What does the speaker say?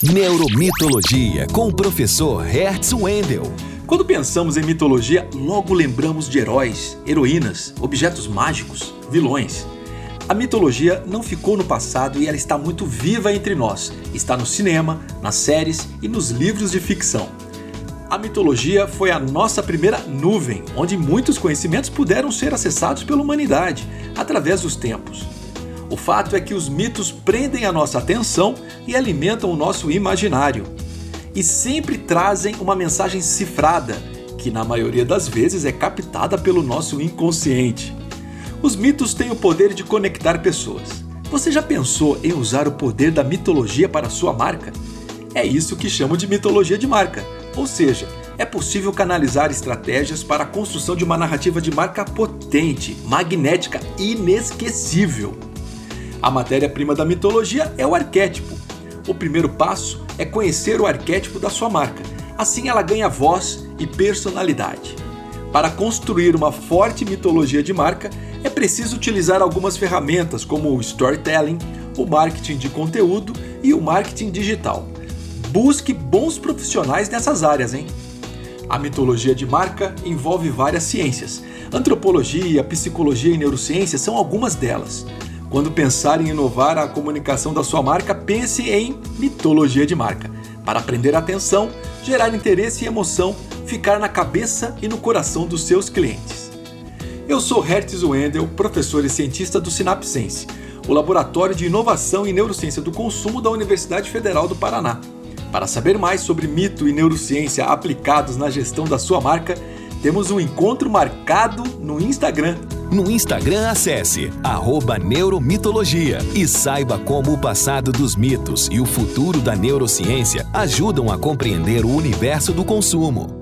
Neuromitologia com o professor Hertz Wendel. Quando pensamos em mitologia, logo lembramos de heróis, heroínas, objetos mágicos, vilões. A mitologia não ficou no passado e ela está muito viva entre nós. Está no cinema, nas séries e nos livros de ficção. A mitologia foi a nossa primeira nuvem, onde muitos conhecimentos puderam ser acessados pela humanidade através dos tempos. O fato é que os mitos prendem a nossa atenção e alimentam o nosso imaginário. E sempre trazem uma mensagem cifrada, que na maioria das vezes é captada pelo nosso inconsciente. Os mitos têm o poder de conectar pessoas. Você já pensou em usar o poder da mitologia para sua marca? É isso que chamo de mitologia de marca. Ou seja, é possível canalizar estratégias para a construção de uma narrativa de marca potente, magnética e inesquecível. A matéria-prima da mitologia é o arquétipo. O primeiro passo é conhecer o arquétipo da sua marca. Assim ela ganha voz e personalidade. Para construir uma forte mitologia de marca, é preciso utilizar algumas ferramentas como o storytelling, o marketing de conteúdo e o marketing digital. Busque bons profissionais nessas áreas, hein? A mitologia de marca envolve várias ciências. Antropologia, psicologia e neurociência são algumas delas. Quando pensar em inovar a comunicação da sua marca, pense em mitologia de marca. Para prender a atenção, gerar interesse e emoção, ficar na cabeça e no coração dos seus clientes. Eu sou Hertz Wendel, professor e cientista do Sinapsense, o laboratório de inovação e neurociência do consumo da Universidade Federal do Paraná. Para saber mais sobre mito e neurociência aplicados na gestão da sua marca, temos um encontro marcado no Instagram. No Instagram, acesse Neuromitologia e saiba como o passado dos mitos e o futuro da neurociência ajudam a compreender o universo do consumo.